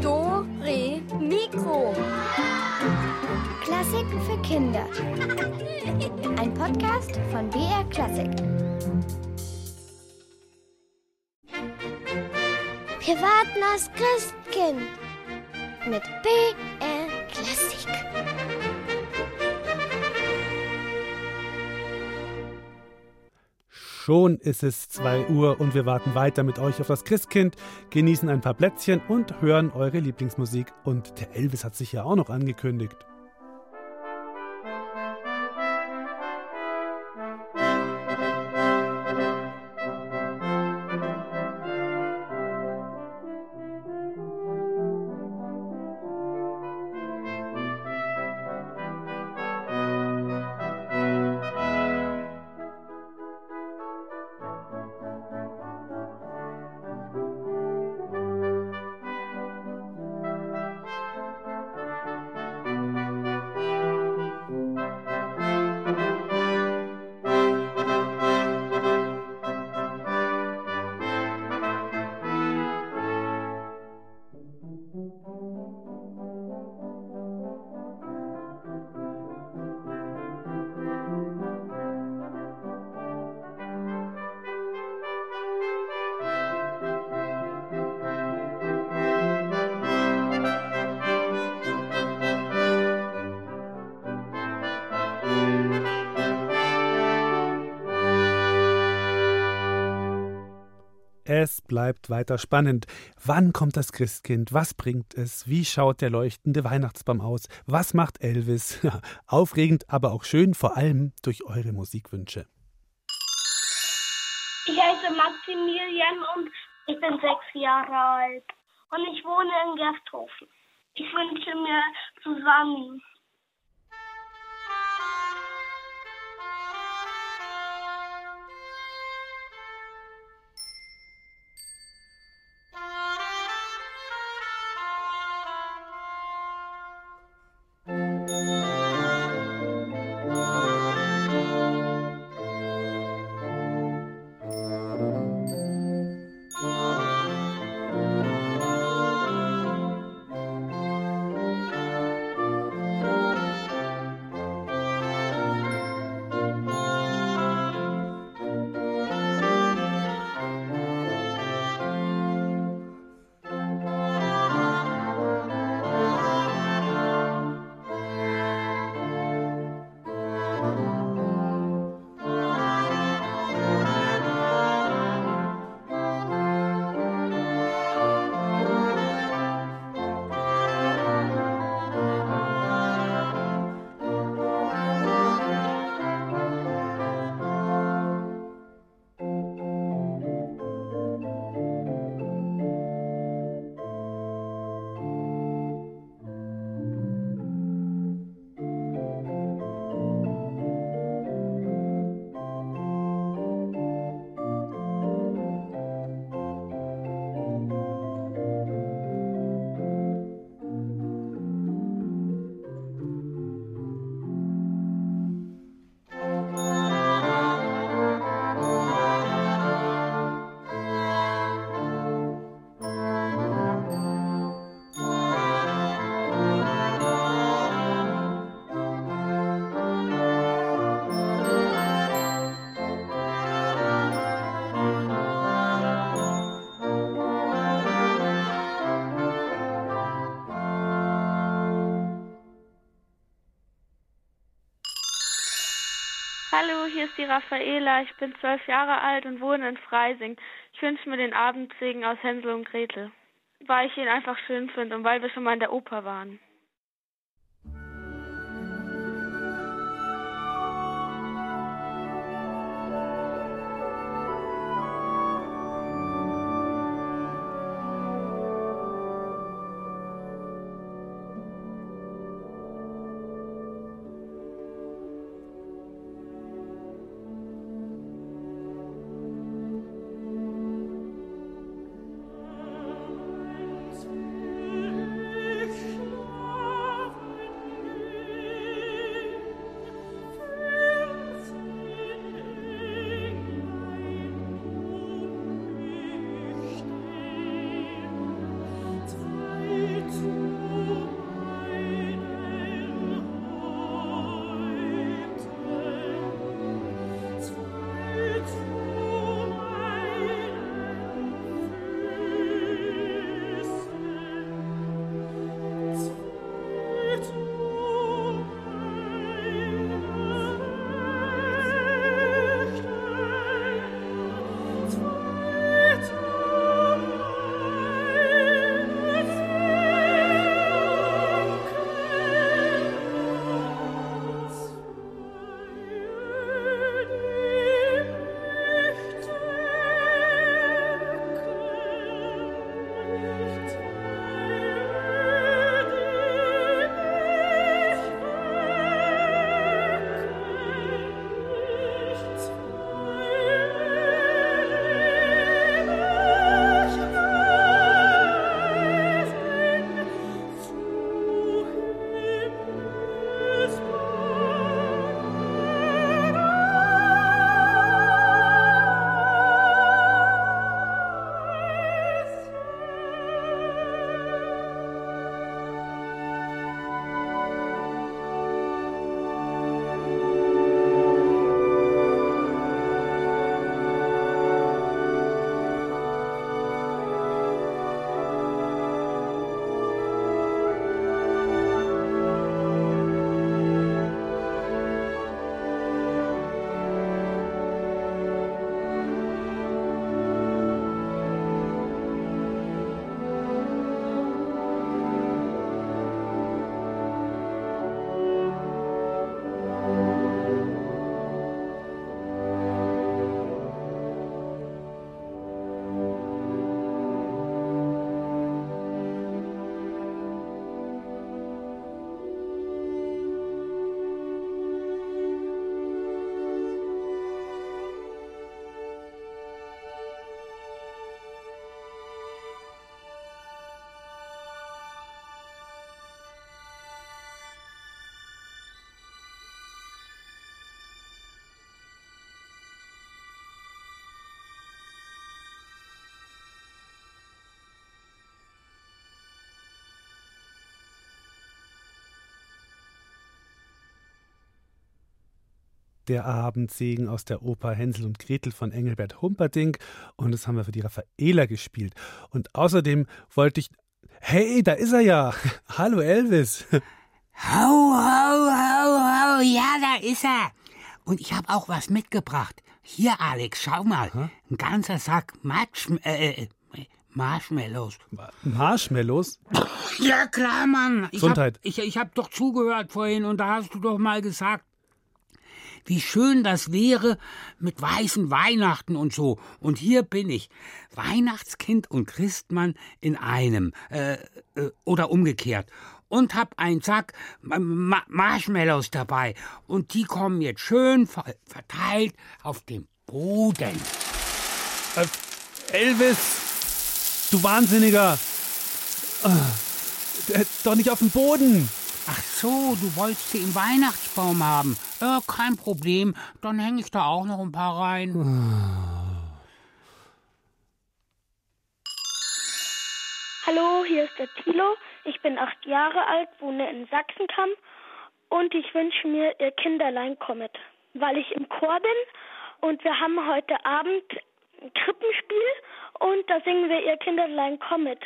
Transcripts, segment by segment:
Do, Re, Mikro. Klassiken für Kinder. Ein Podcast von BR Klassik. Wir warten aufs Christkind mit BR Schon ist es 2 Uhr und wir warten weiter mit euch auf das Christkind, genießen ein paar Plätzchen und hören eure Lieblingsmusik. Und der Elvis hat sich ja auch noch angekündigt. Bleibt weiter spannend. Wann kommt das Christkind? Was bringt es? Wie schaut der leuchtende Weihnachtsbaum aus? Was macht Elvis? Aufregend, aber auch schön, vor allem durch eure Musikwünsche. Ich heiße Maximilian und ich bin sechs Jahre alt. Und ich wohne in Gersthofen. Ich wünsche mir zusammen die Raffaela. Ich bin zwölf Jahre alt und wohne in Freising. Ich wünsche mir den Abendsegen aus Hänsel und Gretel, weil ich ihn einfach schön finde und weil wir schon mal in der Oper waren. Der Abendsegen aus der Oper Hänsel und Gretel von Engelbert Humperdinck. Und das haben wir für die Raffaela gespielt. Und außerdem wollte ich. Hey, da ist er ja. Hallo Elvis. Hau, hau, hau, hau, ja, da ist er. Und ich habe auch was mitgebracht. Hier, Alex, schau mal. Hm? Ein ganzer Sack Matsch, äh, äh Marshmallows. Marshmallows? Ja, klar, Mann. Ich Gesundheit. Hab, ich, ich habe doch zugehört vorhin und da hast du doch mal gesagt, wie schön das wäre mit weißen Weihnachten und so. Und hier bin ich, Weihnachtskind und Christmann in einem. Äh, äh, oder umgekehrt. Und hab einen Sack Ma Marshmallows dabei. Und die kommen jetzt schön verteilt auf dem Boden. Äh, Elvis, du Wahnsinniger. Äh, doch nicht auf dem Boden. Ach so, du wolltest sie im Weihnachtsbaum haben. Äh, kein Problem, dann hänge ich da auch noch ein paar rein. Hallo, hier ist der Tilo. Ich bin acht Jahre alt, wohne in Sachsenkamm und ich wünsche mir, ihr Kinderlein kommet, weil ich im Chor bin und wir haben heute Abend ein Krippenspiel und da singen wir ihr Kinderlein kommet.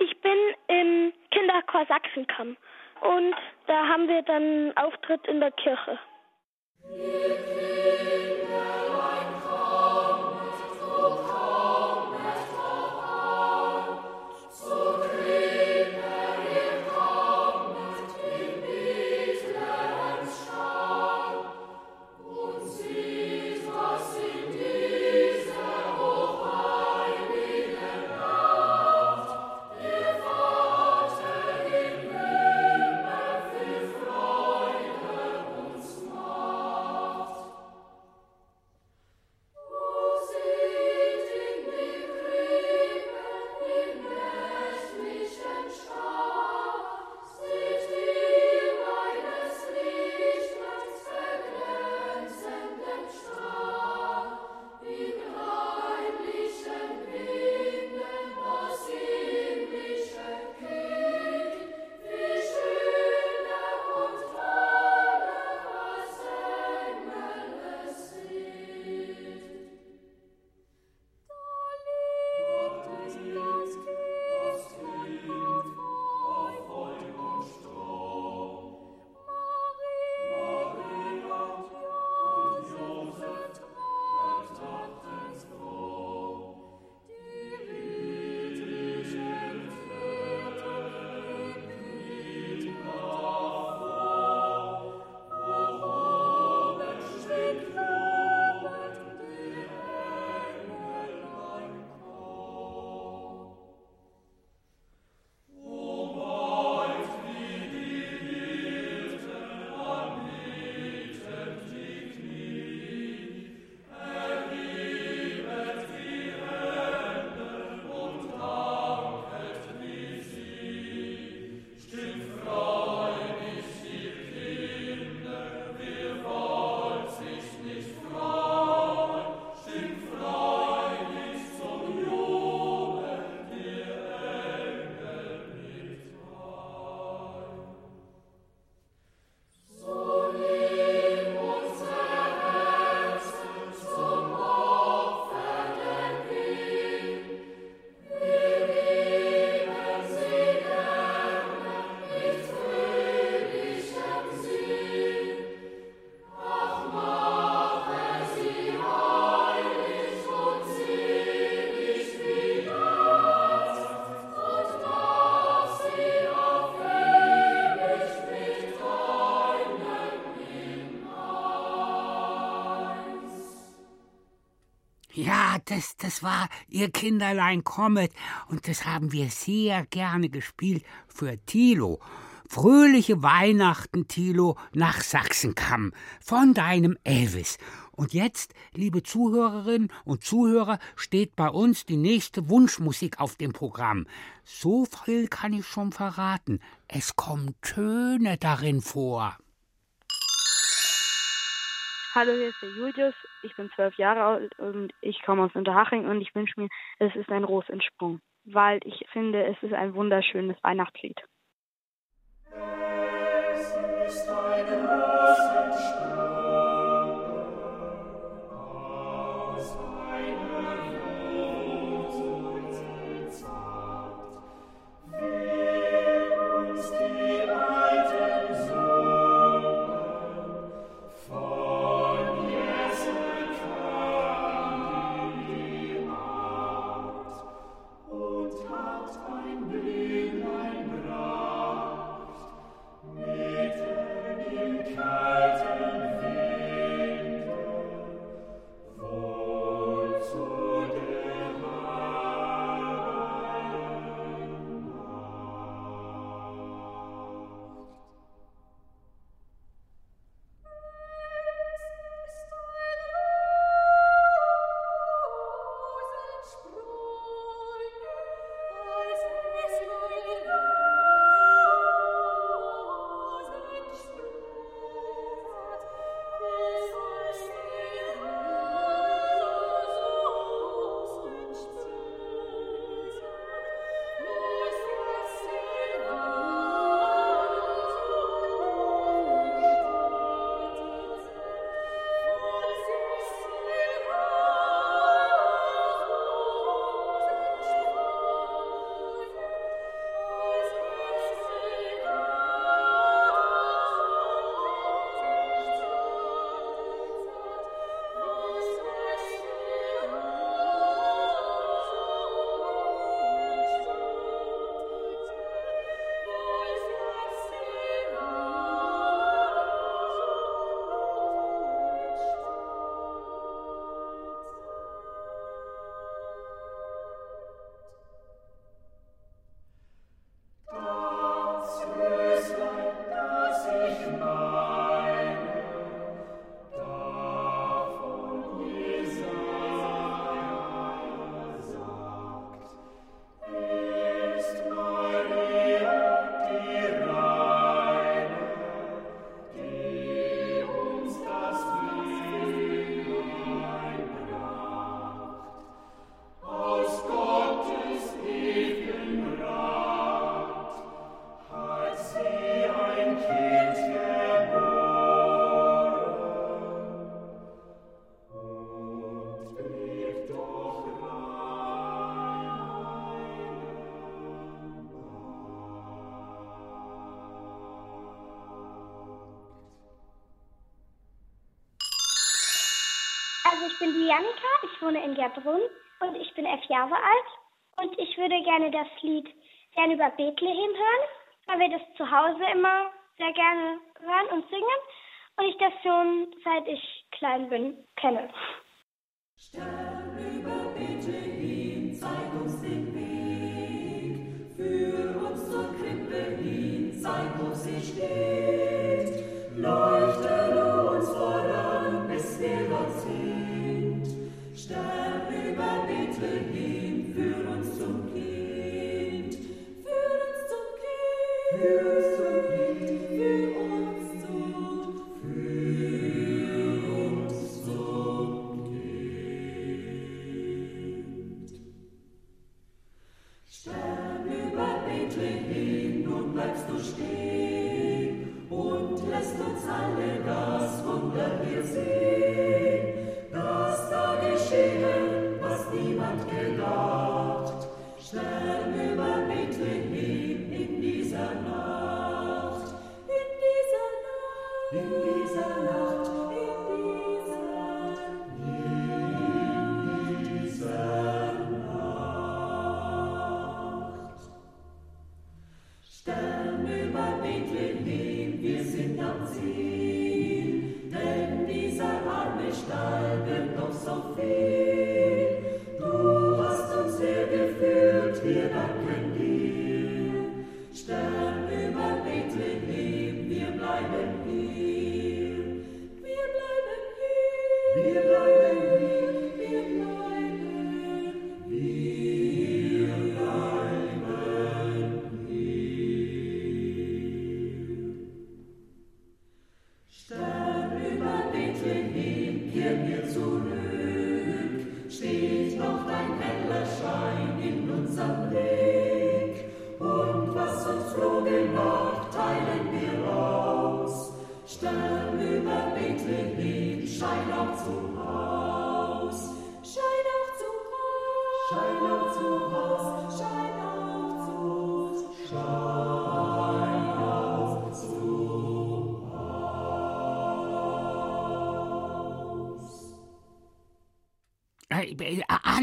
Ich bin im Kinderchor Sachsenkamm und da haben wir dann einen Auftritt in der Kirche. Das, das war Ihr Kinderlein kommet, und das haben wir sehr gerne gespielt für Thilo. Fröhliche Weihnachten, Thilo, nach Sachsenkamm von deinem Elvis. Und jetzt, liebe Zuhörerinnen und Zuhörer, steht bei uns die nächste Wunschmusik auf dem Programm. So viel kann ich schon verraten. Es kommen Töne darin vor. Hallo, hier ist der Julius. Ich bin zwölf Jahre alt und ich komme aus Unterhaching und ich wünsche mir, es ist ein Rosentsprung, weil ich finde, es ist ein wunderschönes Weihnachtslied. Es ist ein Rosensprung. Die Janika, ich wohne in Gerbrunn und ich bin elf Jahre alt. Und ich würde gerne das Lied gerne über Bethlehem hören, weil wir das zu Hause immer sehr gerne hören und singen und ich das schon seit ich klein bin kenne. Stern Lord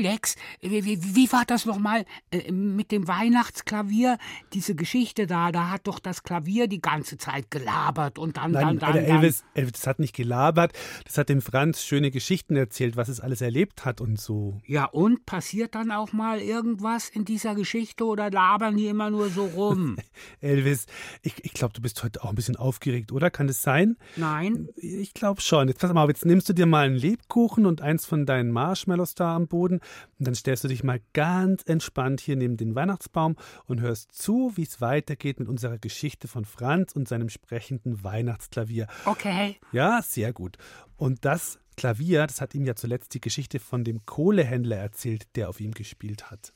äh, Alex, wie, wie, wie war das nochmal äh, mit dem Weihnachtsklavier? Diese Geschichte da, da hat doch das Klavier die ganze Zeit gelabert und dann, Nein, dann, dann, der dann. Elvis, Elvis, das hat nicht gelabert, das hat dem Franz schöne Geschichten erzählt, was es alles erlebt hat und so. Ja, und passiert dann auch mal irgendwas in dieser Geschichte oder labern die immer nur so rum? Elvis, ich, ich glaube, du bist heute auch ein bisschen aufgeregt, oder? Kann es sein? Nein? Ich glaube schon. Jetzt pass mal auf, jetzt nimmst du dir mal einen Lebkuchen und eins von deinen Marshmallows da am Boden und dann stellst du dich mal ganz entspannt hier neben den Weihnachtsbaum und hörst zu, wie es weitergeht mit unserer Geschichte von Franz und seinem sprechenden Weihnachtsklavier. Okay. Ja, sehr gut. Und das Klavier, das hat ihm ja zuletzt die Geschichte von dem Kohlehändler erzählt, der auf ihm gespielt hat.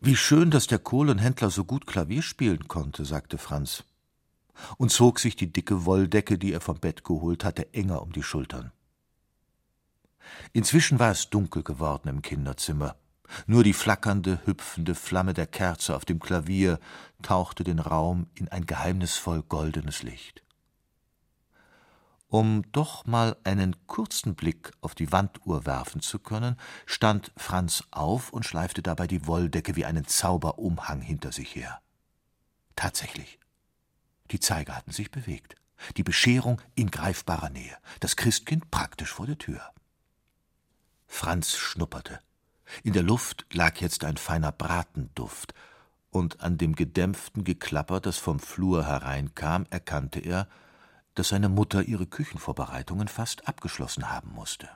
Wie schön, dass der Kohlenhändler so gut Klavier spielen konnte, sagte Franz und zog sich die dicke Wolldecke, die er vom Bett geholt hatte, enger um die Schultern. Inzwischen war es dunkel geworden im Kinderzimmer. Nur die flackernde, hüpfende Flamme der Kerze auf dem Klavier tauchte den Raum in ein geheimnisvoll goldenes Licht. Um doch mal einen kurzen Blick auf die Wanduhr werfen zu können, stand Franz auf und schleifte dabei die Wolldecke wie einen Zauberumhang hinter sich her. Tatsächlich. Die Zeiger hatten sich bewegt. Die Bescherung in greifbarer Nähe. Das Christkind praktisch vor der Tür. Franz schnupperte. In der Luft lag jetzt ein feiner Bratenduft, und an dem gedämpften Geklapper, das vom Flur hereinkam, erkannte er, dass seine Mutter ihre Küchenvorbereitungen fast abgeschlossen haben musste.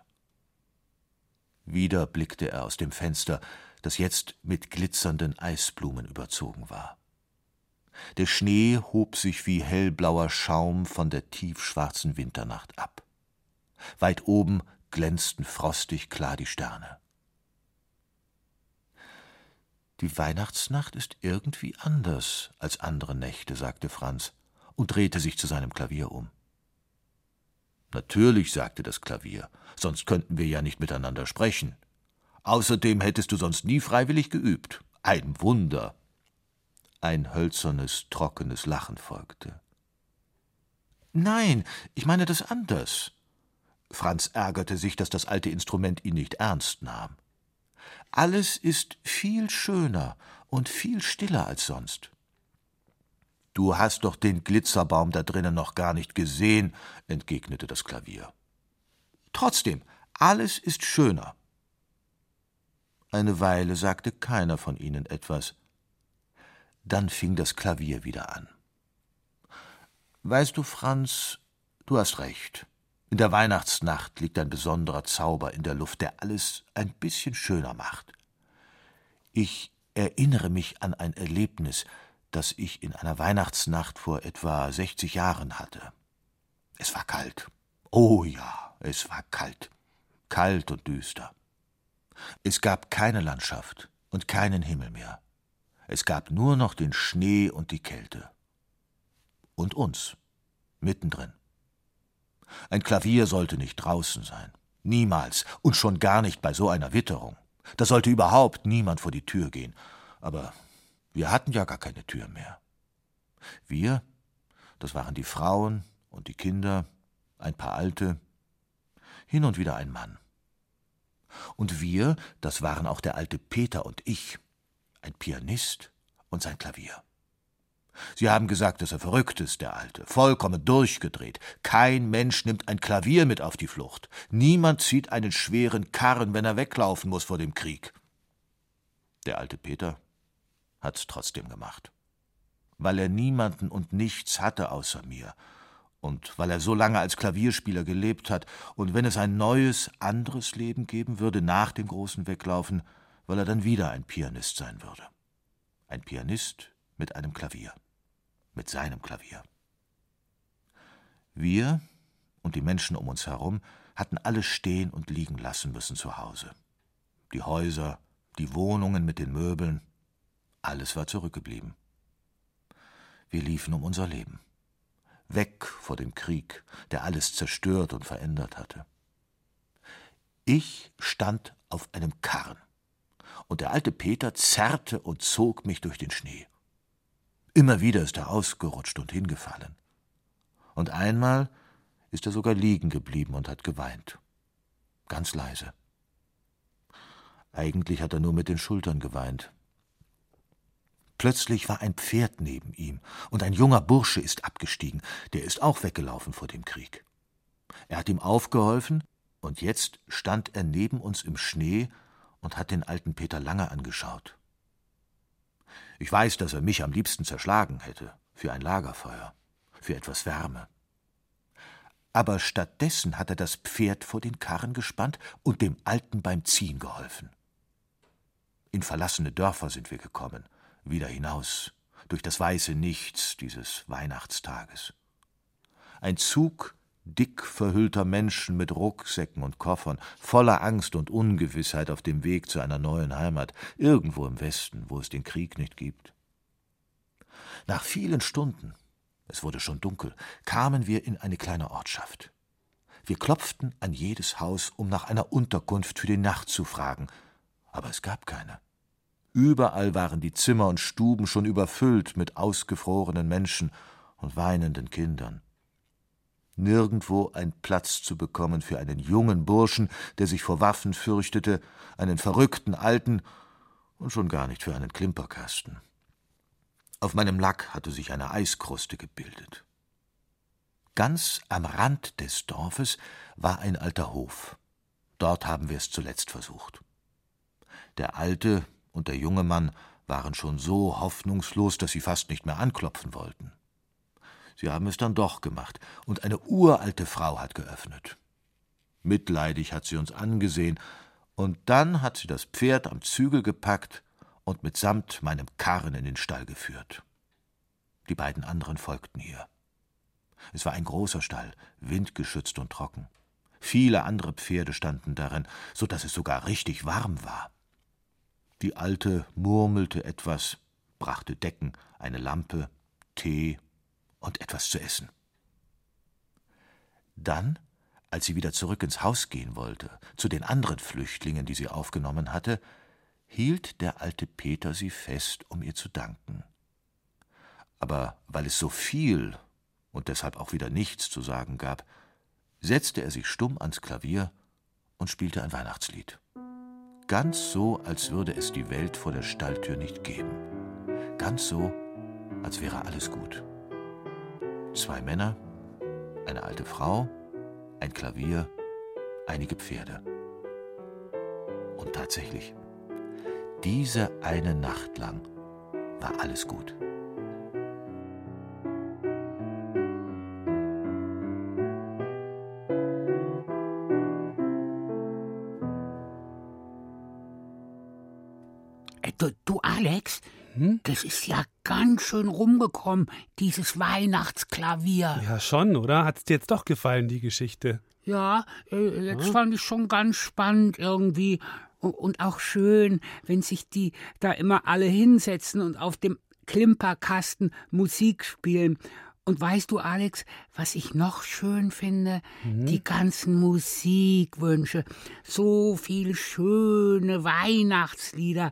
Wieder blickte er aus dem Fenster, das jetzt mit glitzernden Eisblumen überzogen war. Der Schnee hob sich wie hellblauer Schaum von der tiefschwarzen Winternacht ab. Weit oben glänzten frostig klar die Sterne. Die Weihnachtsnacht ist irgendwie anders als andere Nächte, sagte Franz und drehte sich zu seinem Klavier um. Natürlich, sagte das Klavier, sonst könnten wir ja nicht miteinander sprechen. Außerdem hättest du sonst nie freiwillig geübt. Ein Wunder. Ein hölzernes, trockenes Lachen folgte. Nein, ich meine das anders. Franz ärgerte sich, dass das alte Instrument ihn nicht ernst nahm. Alles ist viel schöner und viel stiller als sonst. Du hast doch den Glitzerbaum da drinnen noch gar nicht gesehen, entgegnete das Klavier. Trotzdem, alles ist schöner. Eine Weile sagte keiner von ihnen etwas. Dann fing das Klavier wieder an. Weißt du, Franz, du hast recht. In der Weihnachtsnacht liegt ein besonderer Zauber in der Luft, der alles ein bisschen schöner macht. Ich erinnere mich an ein Erlebnis, das ich in einer Weihnachtsnacht vor etwa 60 Jahren hatte. Es war kalt. Oh ja, es war kalt. Kalt und düster. Es gab keine Landschaft und keinen Himmel mehr. Es gab nur noch den Schnee und die Kälte. Und uns, mittendrin. Ein Klavier sollte nicht draußen sein. Niemals. Und schon gar nicht bei so einer Witterung. Da sollte überhaupt niemand vor die Tür gehen. Aber wir hatten ja gar keine Tür mehr. Wir, das waren die Frauen und die Kinder, ein paar Alte, hin und wieder ein Mann. Und wir, das waren auch der alte Peter und ich, ein Pianist und sein Klavier. Sie haben gesagt, dass er verrückt ist, der Alte, vollkommen durchgedreht. Kein Mensch nimmt ein Klavier mit auf die Flucht. Niemand zieht einen schweren Karren, wenn er weglaufen muss vor dem Krieg. Der alte Peter hat's trotzdem gemacht. Weil er niemanden und nichts hatte außer mir. Und weil er so lange als Klavierspieler gelebt hat, und wenn es ein neues, anderes Leben geben würde nach dem großen Weglaufen, weil er dann wieder ein Pianist sein würde. Ein Pianist mit einem Klavier. Mit seinem Klavier. Wir und die Menschen um uns herum hatten alles stehen und liegen lassen müssen zu Hause. Die Häuser, die Wohnungen mit den Möbeln, alles war zurückgeblieben. Wir liefen um unser Leben. Weg vor dem Krieg, der alles zerstört und verändert hatte. Ich stand auf einem Karren, und der alte Peter zerrte und zog mich durch den Schnee. Immer wieder ist er ausgerutscht und hingefallen. Und einmal ist er sogar liegen geblieben und hat geweint. Ganz leise. Eigentlich hat er nur mit den Schultern geweint, Plötzlich war ein Pferd neben ihm, und ein junger Bursche ist abgestiegen, der ist auch weggelaufen vor dem Krieg. Er hat ihm aufgeholfen, und jetzt stand er neben uns im Schnee und hat den alten Peter lange angeschaut. Ich weiß, dass er mich am liebsten zerschlagen hätte, für ein Lagerfeuer, für etwas Wärme. Aber stattdessen hat er das Pferd vor den Karren gespannt und dem Alten beim Ziehen geholfen. In verlassene Dörfer sind wir gekommen, wieder hinaus, durch das weiße Nichts dieses Weihnachtstages. Ein Zug dick verhüllter Menschen mit Rucksäcken und Koffern, voller Angst und Ungewissheit auf dem Weg zu einer neuen Heimat, irgendwo im Westen, wo es den Krieg nicht gibt. Nach vielen Stunden, es wurde schon dunkel, kamen wir in eine kleine Ortschaft. Wir klopften an jedes Haus, um nach einer Unterkunft für die Nacht zu fragen, aber es gab keine. Überall waren die Zimmer und Stuben schon überfüllt mit ausgefrorenen Menschen und weinenden Kindern. Nirgendwo ein Platz zu bekommen für einen jungen Burschen, der sich vor Waffen fürchtete, einen verrückten Alten und schon gar nicht für einen Klimperkasten. Auf meinem Lack hatte sich eine Eiskruste gebildet. Ganz am Rand des Dorfes war ein alter Hof. Dort haben wir es zuletzt versucht. Der Alte, und der junge Mann waren schon so hoffnungslos, dass sie fast nicht mehr anklopfen wollten. Sie haben es dann doch gemacht, und eine uralte Frau hat geöffnet. Mitleidig hat sie uns angesehen, und dann hat sie das Pferd am Zügel gepackt und mitsamt meinem Karren in den Stall geführt. Die beiden anderen folgten ihr. Es war ein großer Stall, windgeschützt und trocken. Viele andere Pferde standen darin, so dass es sogar richtig warm war. Die Alte murmelte etwas, brachte Decken, eine Lampe, Tee und etwas zu essen. Dann, als sie wieder zurück ins Haus gehen wollte, zu den anderen Flüchtlingen, die sie aufgenommen hatte, hielt der alte Peter sie fest, um ihr zu danken. Aber weil es so viel und deshalb auch wieder nichts zu sagen gab, setzte er sich stumm ans Klavier und spielte ein Weihnachtslied. Ganz so, als würde es die Welt vor der Stalltür nicht geben. Ganz so, als wäre alles gut. Zwei Männer, eine alte Frau, ein Klavier, einige Pferde. Und tatsächlich, diese eine Nacht lang war alles gut. Alex, das ist ja ganz schön rumgekommen, dieses Weihnachtsklavier. Ja, schon, oder? Hat's dir jetzt doch gefallen, die Geschichte? Ja, äh, jetzt fand ich schon ganz spannend irgendwie. Und auch schön, wenn sich die da immer alle hinsetzen und auf dem Klimperkasten Musik spielen. Und weißt du, Alex, was ich noch schön finde? Die ganzen Musikwünsche. So viel schöne Weihnachtslieder.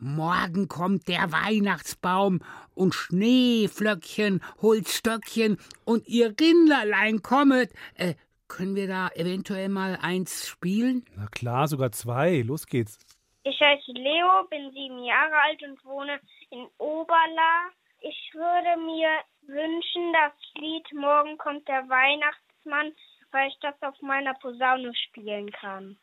Morgen kommt der Weihnachtsbaum und Schneeflöckchen holt Stöckchen und ihr Rinderlein kommet. Äh, können wir da eventuell mal eins spielen? Na klar, sogar zwei. Los geht's. Ich heiße Leo, bin sieben Jahre alt und wohne in Oberla. Ich würde mir wünschen, das Lied Morgen kommt der Weihnachtsmann, weil ich das auf meiner Posaune spielen kann.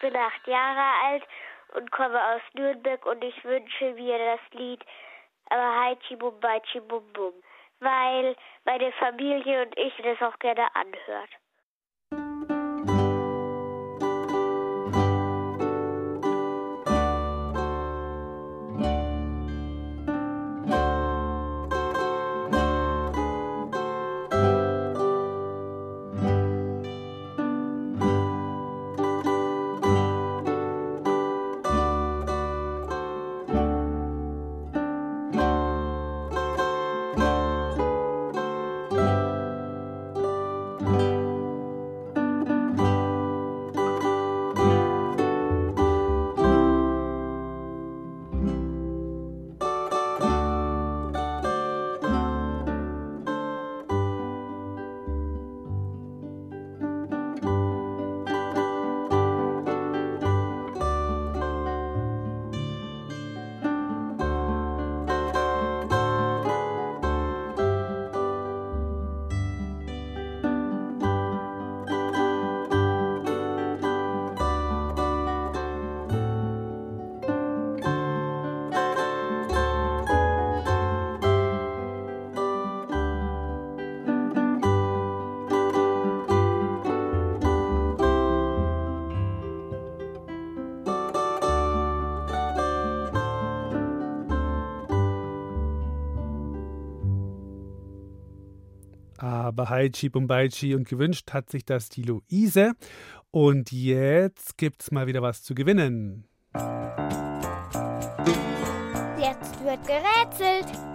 Bin acht Jahre alt und komme aus Nürnberg und ich wünsche mir das Lied aber Haichi Bum Baichi Bum Bum, weil meine Familie und ich das auch gerne anhört. Aber Haichi Bumbaichi und gewünscht hat sich das die Luise. Und jetzt gibt's mal wieder was zu gewinnen. Jetzt wird gerätselt.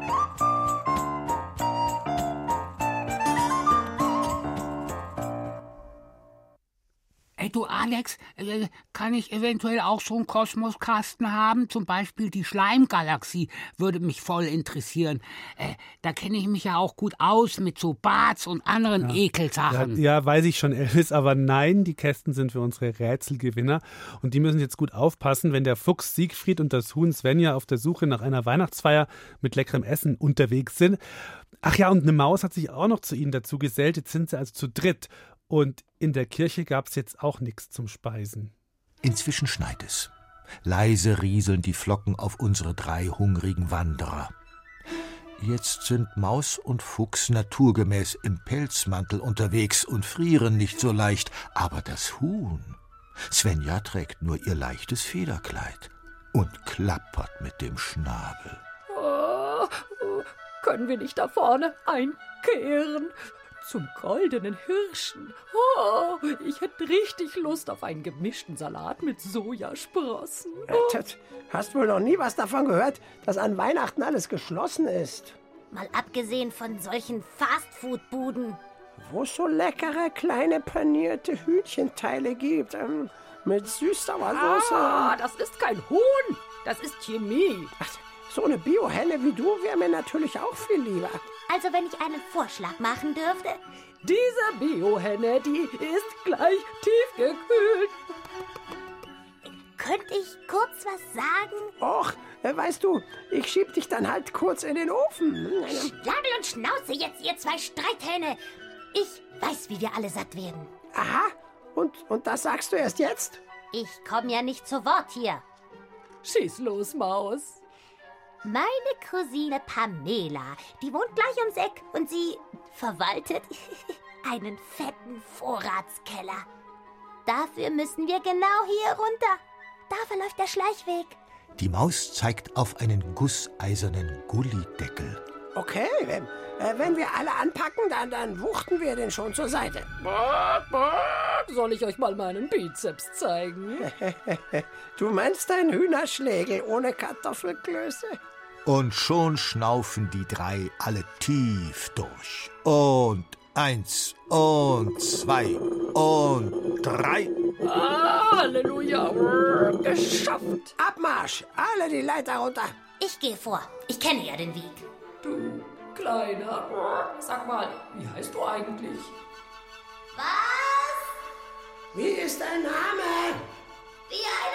Ey, du Alex, äh, kann ich eventuell auch so einen Kosmoskasten haben? Zum Beispiel die Schleimgalaxie würde mich voll interessieren. Äh, da kenne ich mich ja auch gut aus mit so Barts und anderen Ja, Ekelsachen. ja, weiß ich schon, Elvis, aber nein, die Kästen sind für unsere Rätselgewinner und die müssen jetzt gut aufpassen, wenn der Fuchs Siegfried und das Huhn Svenja auf der Suche nach einer Weihnachtsfeier mit leckerem Essen unterwegs sind. Ach ja, und eine Maus hat sich auch noch zu ihnen dazu gesellt. Jetzt sind sie also zu dritt. Und in der Kirche gab es jetzt auch nichts zum Speisen. Inzwischen schneit es. Leise rieseln die Flocken auf unsere drei hungrigen Wanderer. Jetzt sind Maus und Fuchs naturgemäß im Pelzmantel unterwegs und frieren nicht so leicht, aber das Huhn. Svenja trägt nur ihr leichtes Federkleid und klappert mit dem Schnabel. Oh, oh, können wir nicht da vorne einkehren? Zum goldenen Hirschen. Oh, ich hätte richtig Lust auf einen gemischten Salat mit Sojasprossen. Tut, Hast wohl noch nie was davon gehört, dass an Weihnachten alles geschlossen ist? Mal abgesehen von solchen Fastfood-Buden. Wo es so leckere kleine panierte Hühnchenteile gibt. Ähm, mit Süßsauersoße. Ah, das ist kein Huhn. Das ist Chemie. Ach, so eine Biohenne wie du wäre mir natürlich auch viel lieber. Also, wenn ich einen Vorschlag machen dürfte. Diese Biohenne, die ist gleich tiefgekühlt. Könnte ich kurz was sagen? Och, äh, weißt du, ich schieb dich dann halt kurz in den Ofen. Schnabel und Schnauze jetzt, ihr zwei Streithähne. Ich weiß, wie wir alle satt werden. Aha, und, und das sagst du erst jetzt? Ich komme ja nicht zu Wort hier. Schieß los, Maus. Meine Cousine Pamela, die wohnt gleich ums Eck und sie verwaltet einen fetten Vorratskeller. Dafür müssen wir genau hier runter. Da verläuft der Schleichweg. Die Maus zeigt auf einen gusseisernen Gullideckel. Okay, wenn, äh, wenn wir alle anpacken, dann, dann wuchten wir den schon zur Seite. Soll ich euch mal meinen Bizeps zeigen? du meinst ein Hühnerschlägel ohne Kartoffelklöße? Und schon schnaufen die drei alle tief durch. Und eins und zwei und drei. Ah, Halleluja! Geschafft! Abmarsch! Alle die Leiter runter! Ich gehe vor. Ich kenne ja den Weg. Du Kleiner, sag mal, wie heißt du eigentlich? Was? Wie ist dein Name? Wie einer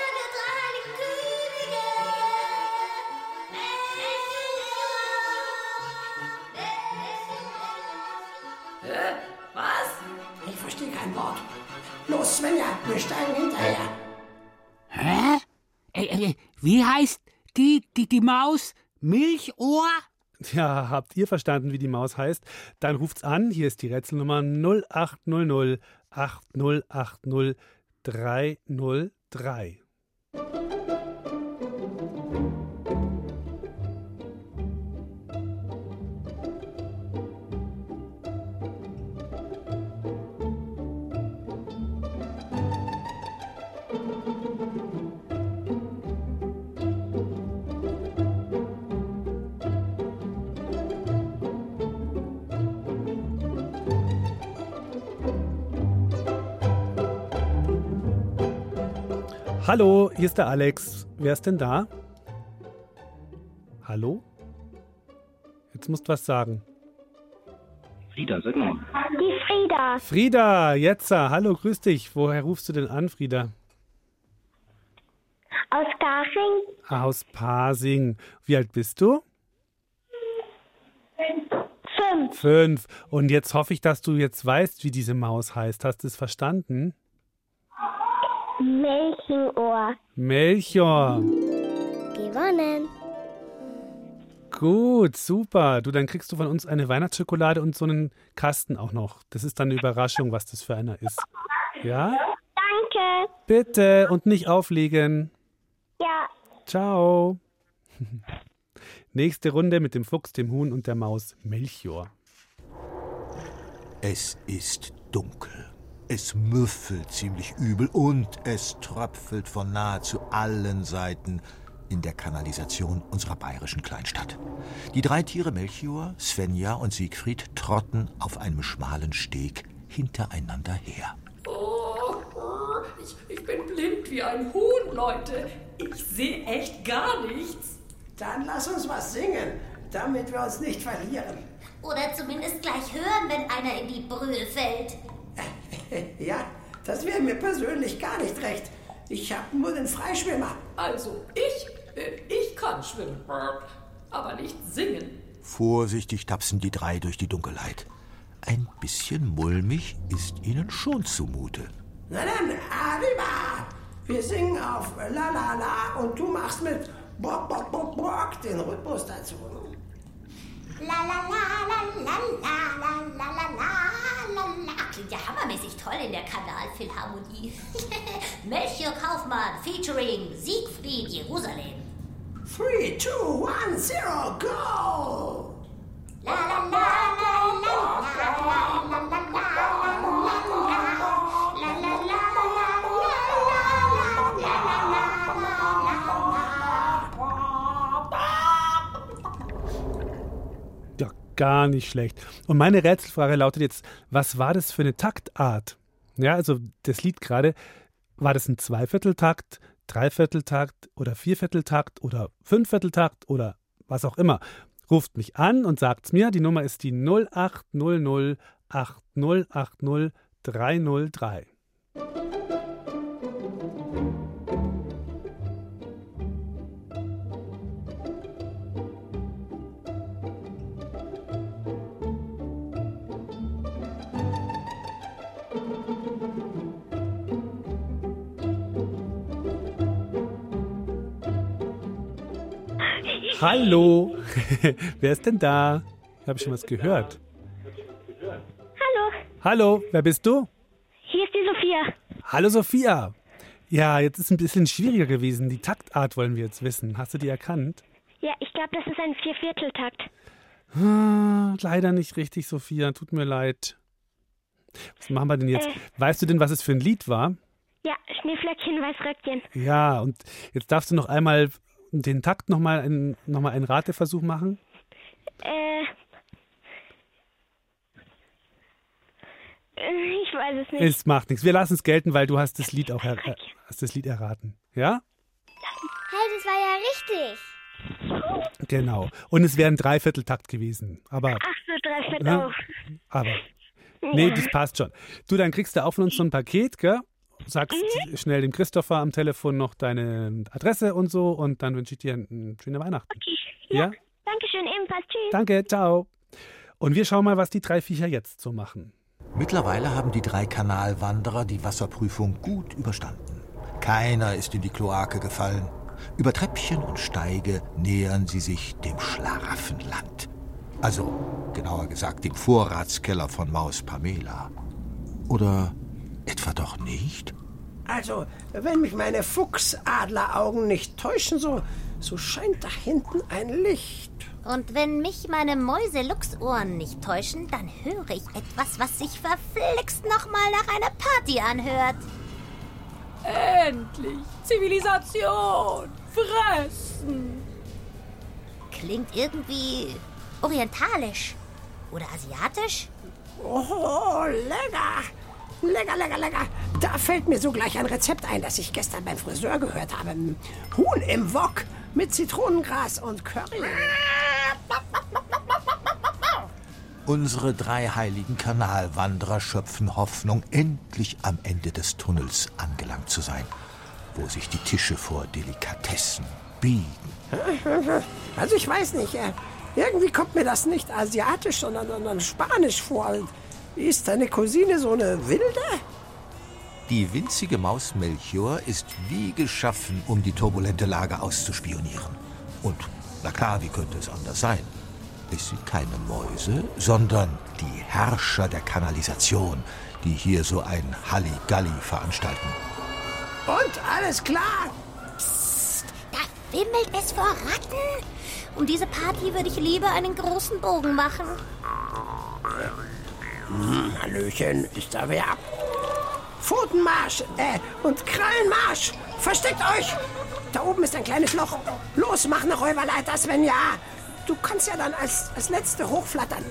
Wort. Los, Svenja, wir steigen hinterher. Hä? Äh, äh, wie heißt die, die, die Maus? Milchohr? Ja, habt ihr verstanden, wie die Maus heißt? Dann ruft's an. Hier ist die Rätselnummer 0800 8080 Hallo, hier ist der Alex. Wer ist denn da? Hallo? Jetzt musst du was sagen. Frieda, sag mal. Die Frieda. Frieda, jetzt. Hallo, grüß dich. Woher rufst du denn an, Frieda? Aus Garching. Aus Pasing. Wie alt bist du? Fünf. Fünf. Und jetzt hoffe ich, dass du jetzt weißt, wie diese Maus heißt. Hast du es verstanden? Melchenohr. Melchior. Gewonnen. Gut, super. Du, dann kriegst du von uns eine Weihnachtsschokolade und so einen Kasten auch noch. Das ist dann eine Überraschung, was das für einer ist. Ja? Danke. Bitte und nicht auflegen. Ja. Ciao. Nächste Runde mit dem Fuchs, dem Huhn und der Maus Melchior. Es ist dunkel. Es müffelt ziemlich übel und es tröpfelt von nahezu allen Seiten in der Kanalisation unserer bayerischen Kleinstadt. Die drei Tiere Melchior, Svenja und Siegfried trotten auf einem schmalen Steg hintereinander her. Oh, ich, ich bin blind wie ein Huhn, Leute. Ich sehe echt gar nichts. Dann lass uns was singen, damit wir uns nicht verlieren. Oder zumindest gleich hören, wenn einer in die Brühe fällt. Ja, das wäre mir persönlich gar nicht recht. Ich habe nur den Freischwimmer. Also, ich, äh, ich kann schwimmen, aber nicht singen. Vorsichtig tapsen die drei durch die Dunkelheit. Ein bisschen mulmig ist ihnen schon zumute. Na dann, arriba! Wir singen auf La La La und du machst mit Bock, Bock, Bock, Bock den Rhythmus dazu. La la la la la la la la la la la la. Klingt ja hammermäßig toll in der Kanalphilharmonie. Melchior Kaufmann featuring Siegfried Jerusalem. 3, 2, 1, 0, go! La la la la la la la la la la Ja, gar nicht schlecht. Und meine Rätselfrage lautet jetzt, was war das für eine Taktart? Ja, also das Lied gerade, war das ein Zweivierteltakt, Dreivierteltakt oder Viervierteltakt oder Fünfvierteltakt oder was auch immer? Ruft mich an und sagt's mir. Die Nummer ist die 0800 8080 Hallo, wer ist denn da? Habe ich schon was gehört? Hallo, Hallo, wer bist du? hier ist die Sophia. Hallo Sophia. Ja, jetzt ist ein bisschen schwieriger gewesen. Die Taktart wollen wir jetzt wissen. Hast du die erkannt? Ja, ich glaube, das ist ein Viervierteltakt. Ah, leider nicht richtig, Sophia. Tut mir leid. Was machen wir denn jetzt? Äh. Weißt du denn, was es für ein Lied war? Ja, Schneeflöckchen, Weißröckchen. Ja, und jetzt darfst du noch einmal den Takt nochmal ein, noch mal einen Rateversuch machen. Äh. äh, Ich weiß es nicht. Es macht nichts. Wir lassen es gelten, weil du hast das Lied auch er, äh, hast das Lied erraten. Ja? Hey, das war ja richtig. Genau. Und es wäre ein Dreivierteltakt gewesen. Aber, Ach so, drei Fett Ne? aber. Nee, das passt schon. Du, dann kriegst du auch von uns so ein Paket, gell? Sagst Mhm. schnell dem Christopher am Telefon noch deine Adresse und so und dann wünsche ich dir eine schöne Weihnachten. Ja? Dankeschön, ebenfalls. Tschüss. Danke, ciao. Und wir schauen mal, was die drei Viecher jetzt so machen. Mittlerweile haben die drei Kanalwanderer die Wasserprüfung gut überstanden. Keiner ist in die Kloake gefallen. Über Treppchen und Steige nähern sie sich dem Schlaraffenland. Also, genauer gesagt, dem Vorratskeller von Maus Pamela. Oder etwa doch nicht? Also, wenn mich meine Fuchsadleraugen nicht täuschen, so, so scheint da hinten ein Licht. Und wenn mich meine Mäuseluchsohren nicht täuschen, dann höre ich etwas, was sich verflixt nochmal nach einer Party anhört. Endlich! Zivilisation! Fressen! Klingt irgendwie orientalisch oder asiatisch. Oh, lecker! Lecker, lecker, lecker. Da fällt mir sogleich ein Rezept ein, das ich gestern beim Friseur gehört habe. Huhn im Wok mit Zitronengras und Curry. Unsere drei heiligen Kanalwanderer schöpfen Hoffnung, endlich am Ende des Tunnels angelangt zu sein, wo sich die Tische vor Delikatessen biegen. Also ich weiß nicht, äh, irgendwie kommt mir das nicht asiatisch, sondern, sondern spanisch vor. Ist deine Cousine so eine wilde? Die winzige Maus Melchior ist wie geschaffen, um die turbulente Lage auszuspionieren. Und, na klar, wie könnte es anders sein? Es sind keine Mäuse, sondern die Herrscher der Kanalisation, die hier so ein Halligalli veranstalten. Und alles klar? Da wimmelt es vor Ratten. Um diese Party würde ich lieber einen großen Bogen machen. Hm, Hallöchen, ist da wer? Pfotenmarsch, äh, und Krallenmarsch! Versteckt euch! Da oben ist ein kleines Loch. Los, mach eine Räuberleiter, Svenja! Du kannst ja dann als, als Letzte hochflattern.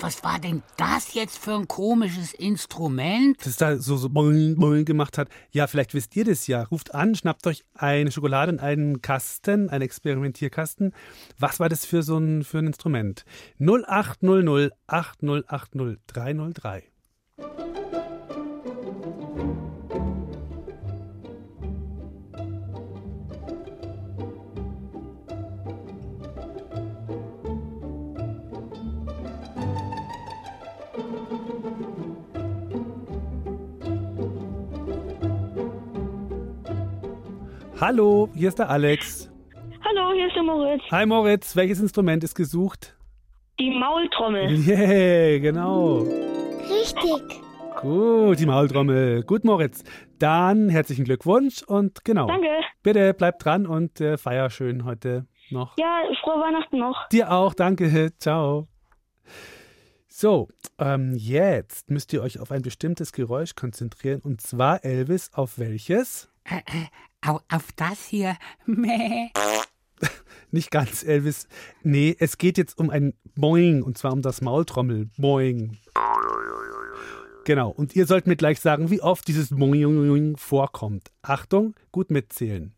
Was war denn das jetzt für ein komisches Instrument? Das da so, so boing, boing gemacht hat. Ja, vielleicht wisst ihr das ja. Ruft an, schnappt euch eine Schokolade und einen Kasten, einen Experimentierkasten. Was war das für so ein, für ein Instrument? 0800 8080 Hallo, hier ist der Alex. Hallo, hier ist der Moritz. Hi Moritz, welches Instrument ist gesucht? Die Maultrommel. Yeah, genau. Richtig. Gut, die Maultrommel. Gut, Moritz. Dann herzlichen Glückwunsch und genau. Danke. Bitte bleib dran und äh, feier schön heute noch. Ja, frohe Weihnachten noch. Dir auch, danke. Ciao. So, ähm, jetzt müsst ihr euch auf ein bestimmtes Geräusch konzentrieren und zwar Elvis auf welches? Au, auf das hier? Meh. Nicht ganz, Elvis. Nee, es geht jetzt um ein Boing und zwar um das Maultrommel. Boing. Genau, und ihr sollt mir gleich sagen, wie oft dieses Boing vorkommt. Achtung, gut mitzählen.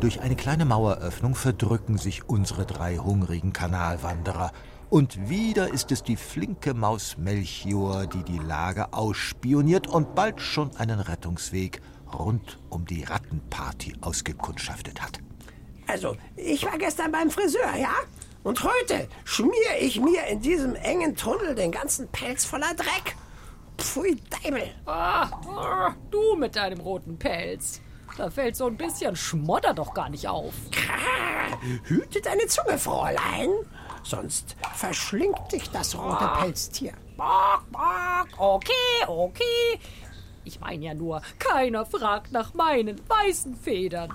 Durch eine kleine Maueröffnung verdrücken sich unsere drei hungrigen Kanalwanderer. Und wieder ist es die flinke Maus Melchior, die die Lage ausspioniert und bald schon einen Rettungsweg rund um die Rattenparty ausgekundschaftet hat. Also, ich war gestern beim Friseur, ja? Und heute schmier ich mir in diesem engen Tunnel den ganzen Pelz voller Dreck. Pfui Deibel. Ah, ah, du mit deinem roten Pelz. Da fällt so ein bisschen Schmodder doch gar nicht auf. Hüte deine Zunge, Fräulein. Sonst verschlingt dich das rote Pelztier. Bock, bock, okay, okay. Ich meine ja nur, keiner fragt nach meinen weißen Federn.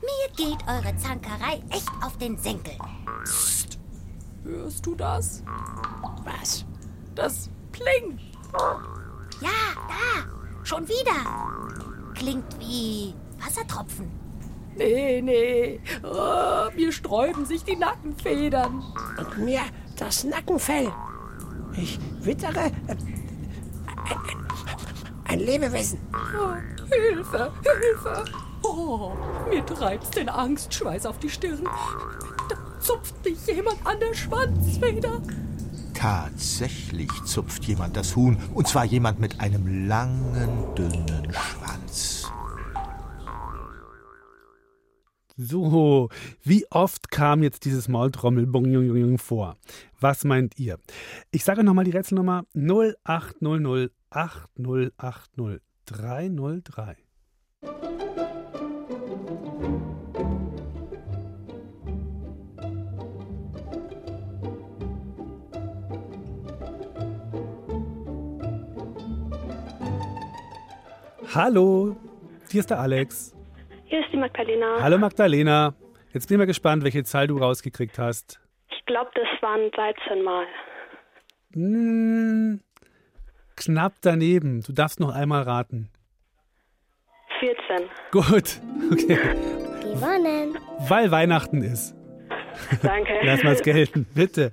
Mir geht eure Zankerei echt auf den Senkel. Hörst du das? Was? Das Pling. Ja, da. Schon wieder. Klingt wie Wassertropfen. Nee, nee. Ah, mir sträuben sich die Nackenfedern. Und mir das Nackenfell. Ich wittere äh, ein, Lebewesen. Ah, Hilfe, Hilfe. Oh, mir treibt's den Angstschweiß auf die Stirn. Da zupft mich jemand an der Schwanzfeder. Tatsächlich zupft jemand das Huhn, und zwar jemand mit einem langen, dünnen Schwanz. So, wie oft kam jetzt dieses Maultrommel vor? Was meint ihr? Ich sage nochmal die Rätselnummer 0800 8080 303. Hallo, hier ist der Alex. Hier ist die Magdalena. Hallo Magdalena. Jetzt bin ich mal gespannt, welche Zahl du rausgekriegt hast. Ich glaube, das waren 13 Mal. Hm, knapp daneben. Du darfst noch einmal raten. 14. Gut, okay. Gewonnen. Weil Weihnachten ist. Danke. Lass mal's gelten, bitte.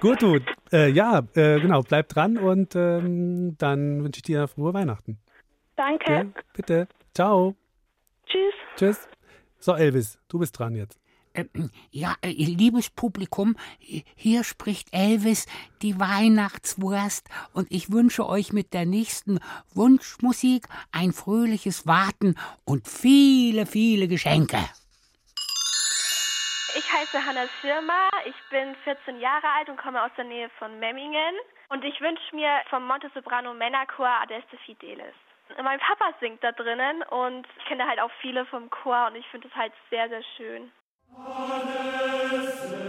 Gut, du. Äh, ja, äh, genau. Bleib dran und ähm, dann wünsche ich dir frohe Weihnachten. Danke. Ja, bitte. Ciao. Tschüss. Tschüss. So, Elvis, du bist dran jetzt. Ja, äh, liebes Publikum, hier spricht Elvis, die Weihnachtswurst, und ich wünsche euch mit der nächsten Wunschmusik ein fröhliches Warten und viele, viele Geschenke. Ich heiße Hanna Schirmer, ich bin 14 Jahre alt und komme aus der Nähe von Memmingen. Und ich wünsche mir vom Monte Soprano Männerchor Adeste Fidelis. Mein Papa singt da drinnen und ich kenne halt auch viele vom Chor und ich finde es halt sehr, sehr schön. Wir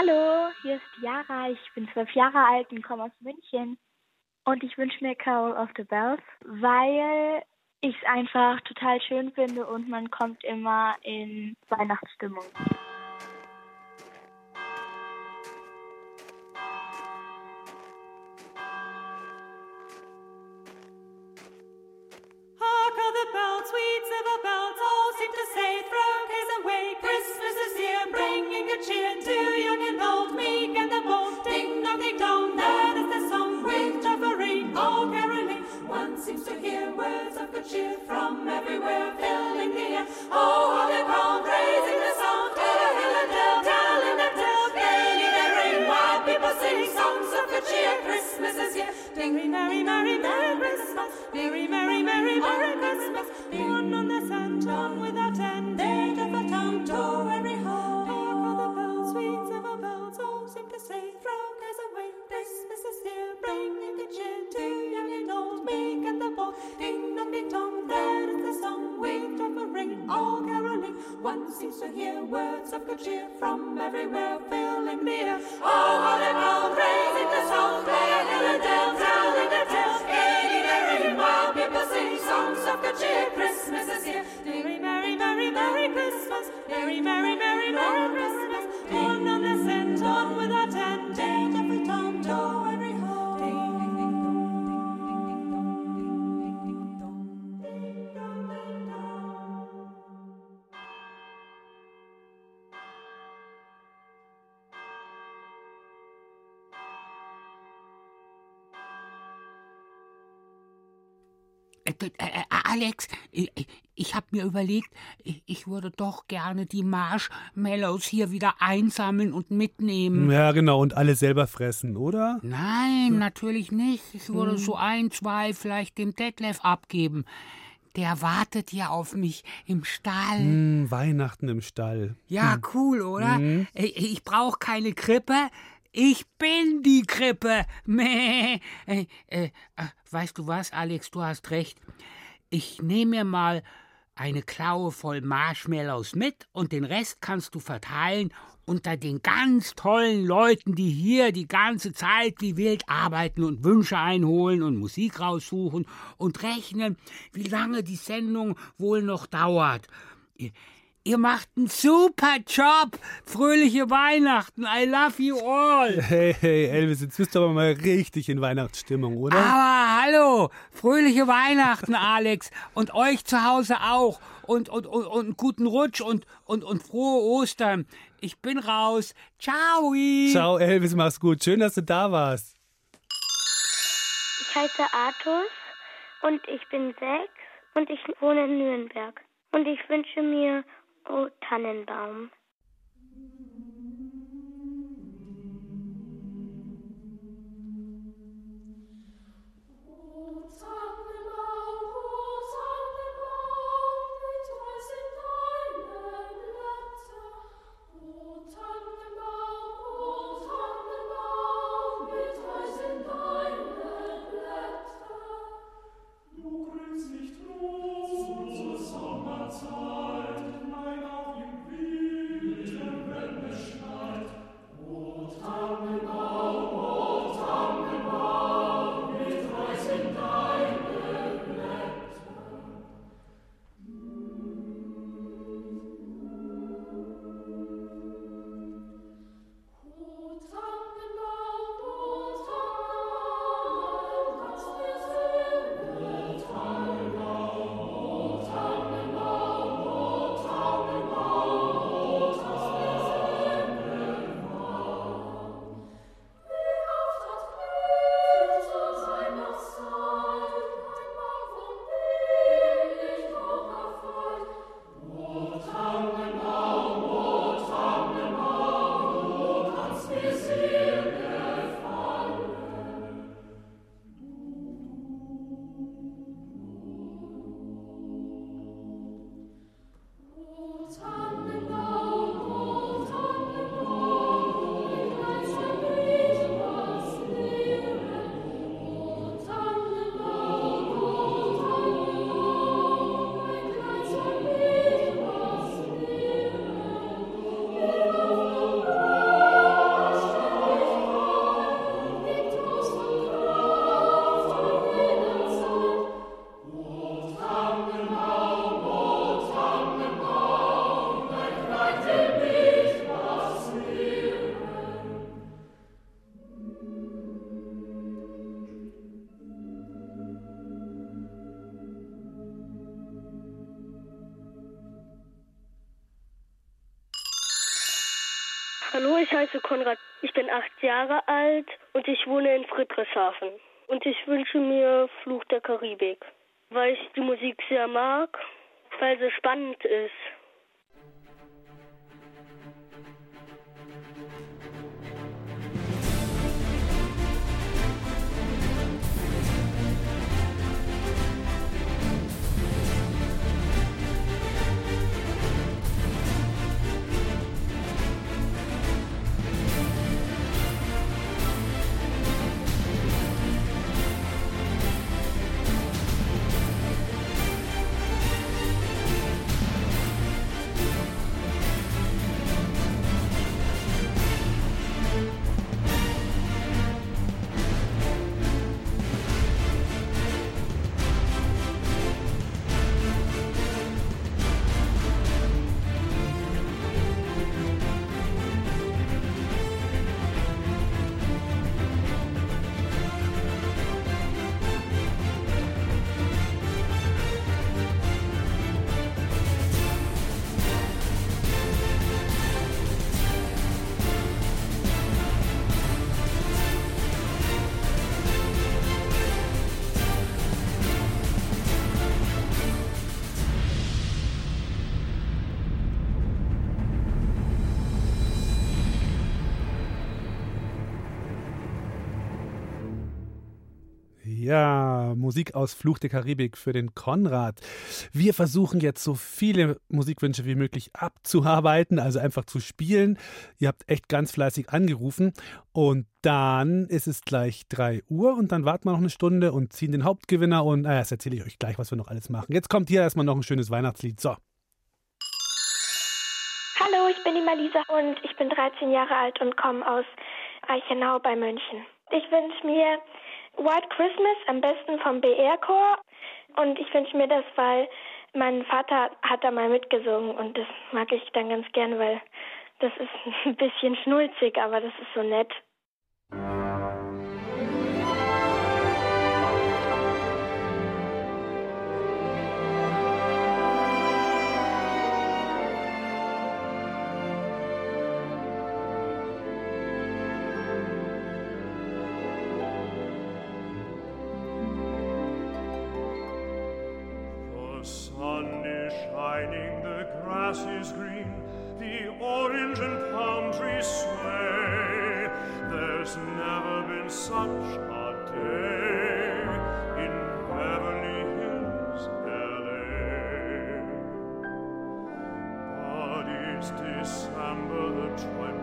Hallo, hier ist Jara. Ich bin zwölf Jahre alt und komme aus München. Und ich wünsche mir Carol of the Bells, weil ich es einfach total schön finde und man kommt immer in Weihnachtsstimmung. you hear words of good cheer from everywhere, filling the air. Oh, how they call, praising the song, there, hill and dale, telling their tales, gaily they ring, while people sing songs of good cheer. Christmas is here, merry, merry, merry, merry Christmas, merry, merry, merry, merry Christmas. Alex, ich, habe mir überlegt, ich, würde doch gerne die Marshmallows hier wieder einsammeln und mitnehmen. Ja, genau, und alle selber fressen, oder? Nein, natürlich nicht. Ich würde Hm. so ein, zwei vielleicht dem Detlef abgeben. Der wartet ja auf mich im Stall. Hm, Weihnachten im Stall. Ja, Hm. cool, oder? Mhm. Ich, ich brauche keine Krippe. Ich bin die Krippe. Meh. Äh, äh, äh, weißt du was, Alex, du hast recht. Ich nehme mir mal eine Klaue voll Marshmallows mit und den Rest kannst du verteilen unter den ganz tollen Leuten, die hier die ganze Zeit wie wild arbeiten und Wünsche einholen und Musik raussuchen und rechnen, wie lange die Sendung wohl noch dauert. Ihr, macht einen super Job. Fröhliche Weihnachten. I love you all. Hey, hey, Elvis, jetzt bist du aber mal richtig in Weihnachtsstimmung, oder? Aber hallo, fröhliche Weihnachten, Alex. Und euch zu Hause auch. Und, und, und, und einen guten Rutsch und, und, und frohe Ostern. Ich bin raus. Ciao. Ciao, Elvis, mach's gut. Schön, dass du da warst. Ich heiße Artus und ich bin sechs und ich wohne in Nürnberg. Und ich wünsche mir Oh Tannenbaum. Heiße Konrad. Ich bin acht Jahre alt und ich wohne in Friedrichshafen. Und ich wünsche mir Fluch der Karibik, weil ich die Musik sehr mag, weil sie spannend ist. Musik aus Fluch der Karibik für den Konrad. Wir versuchen jetzt so viele Musikwünsche wie möglich abzuarbeiten, also einfach zu spielen. Ihr habt echt ganz fleißig angerufen und dann ist es gleich 3 Uhr und dann warten wir noch eine Stunde und ziehen den Hauptgewinner und naja, das erzähle ich euch gleich, was wir noch alles machen. Jetzt kommt hier erstmal noch ein schönes Weihnachtslied. So. Hallo, ich bin die Malisa und ich bin 13 Jahre alt und komme aus Reichenau bei München. Ich wünsche mir White Christmas am besten vom BR-Chor und ich wünsche mir das, weil mein Vater hat da mal mitgesungen und das mag ich dann ganz gern, weil das ist ein bisschen schnulzig, aber das ist so nett. remember the twenty.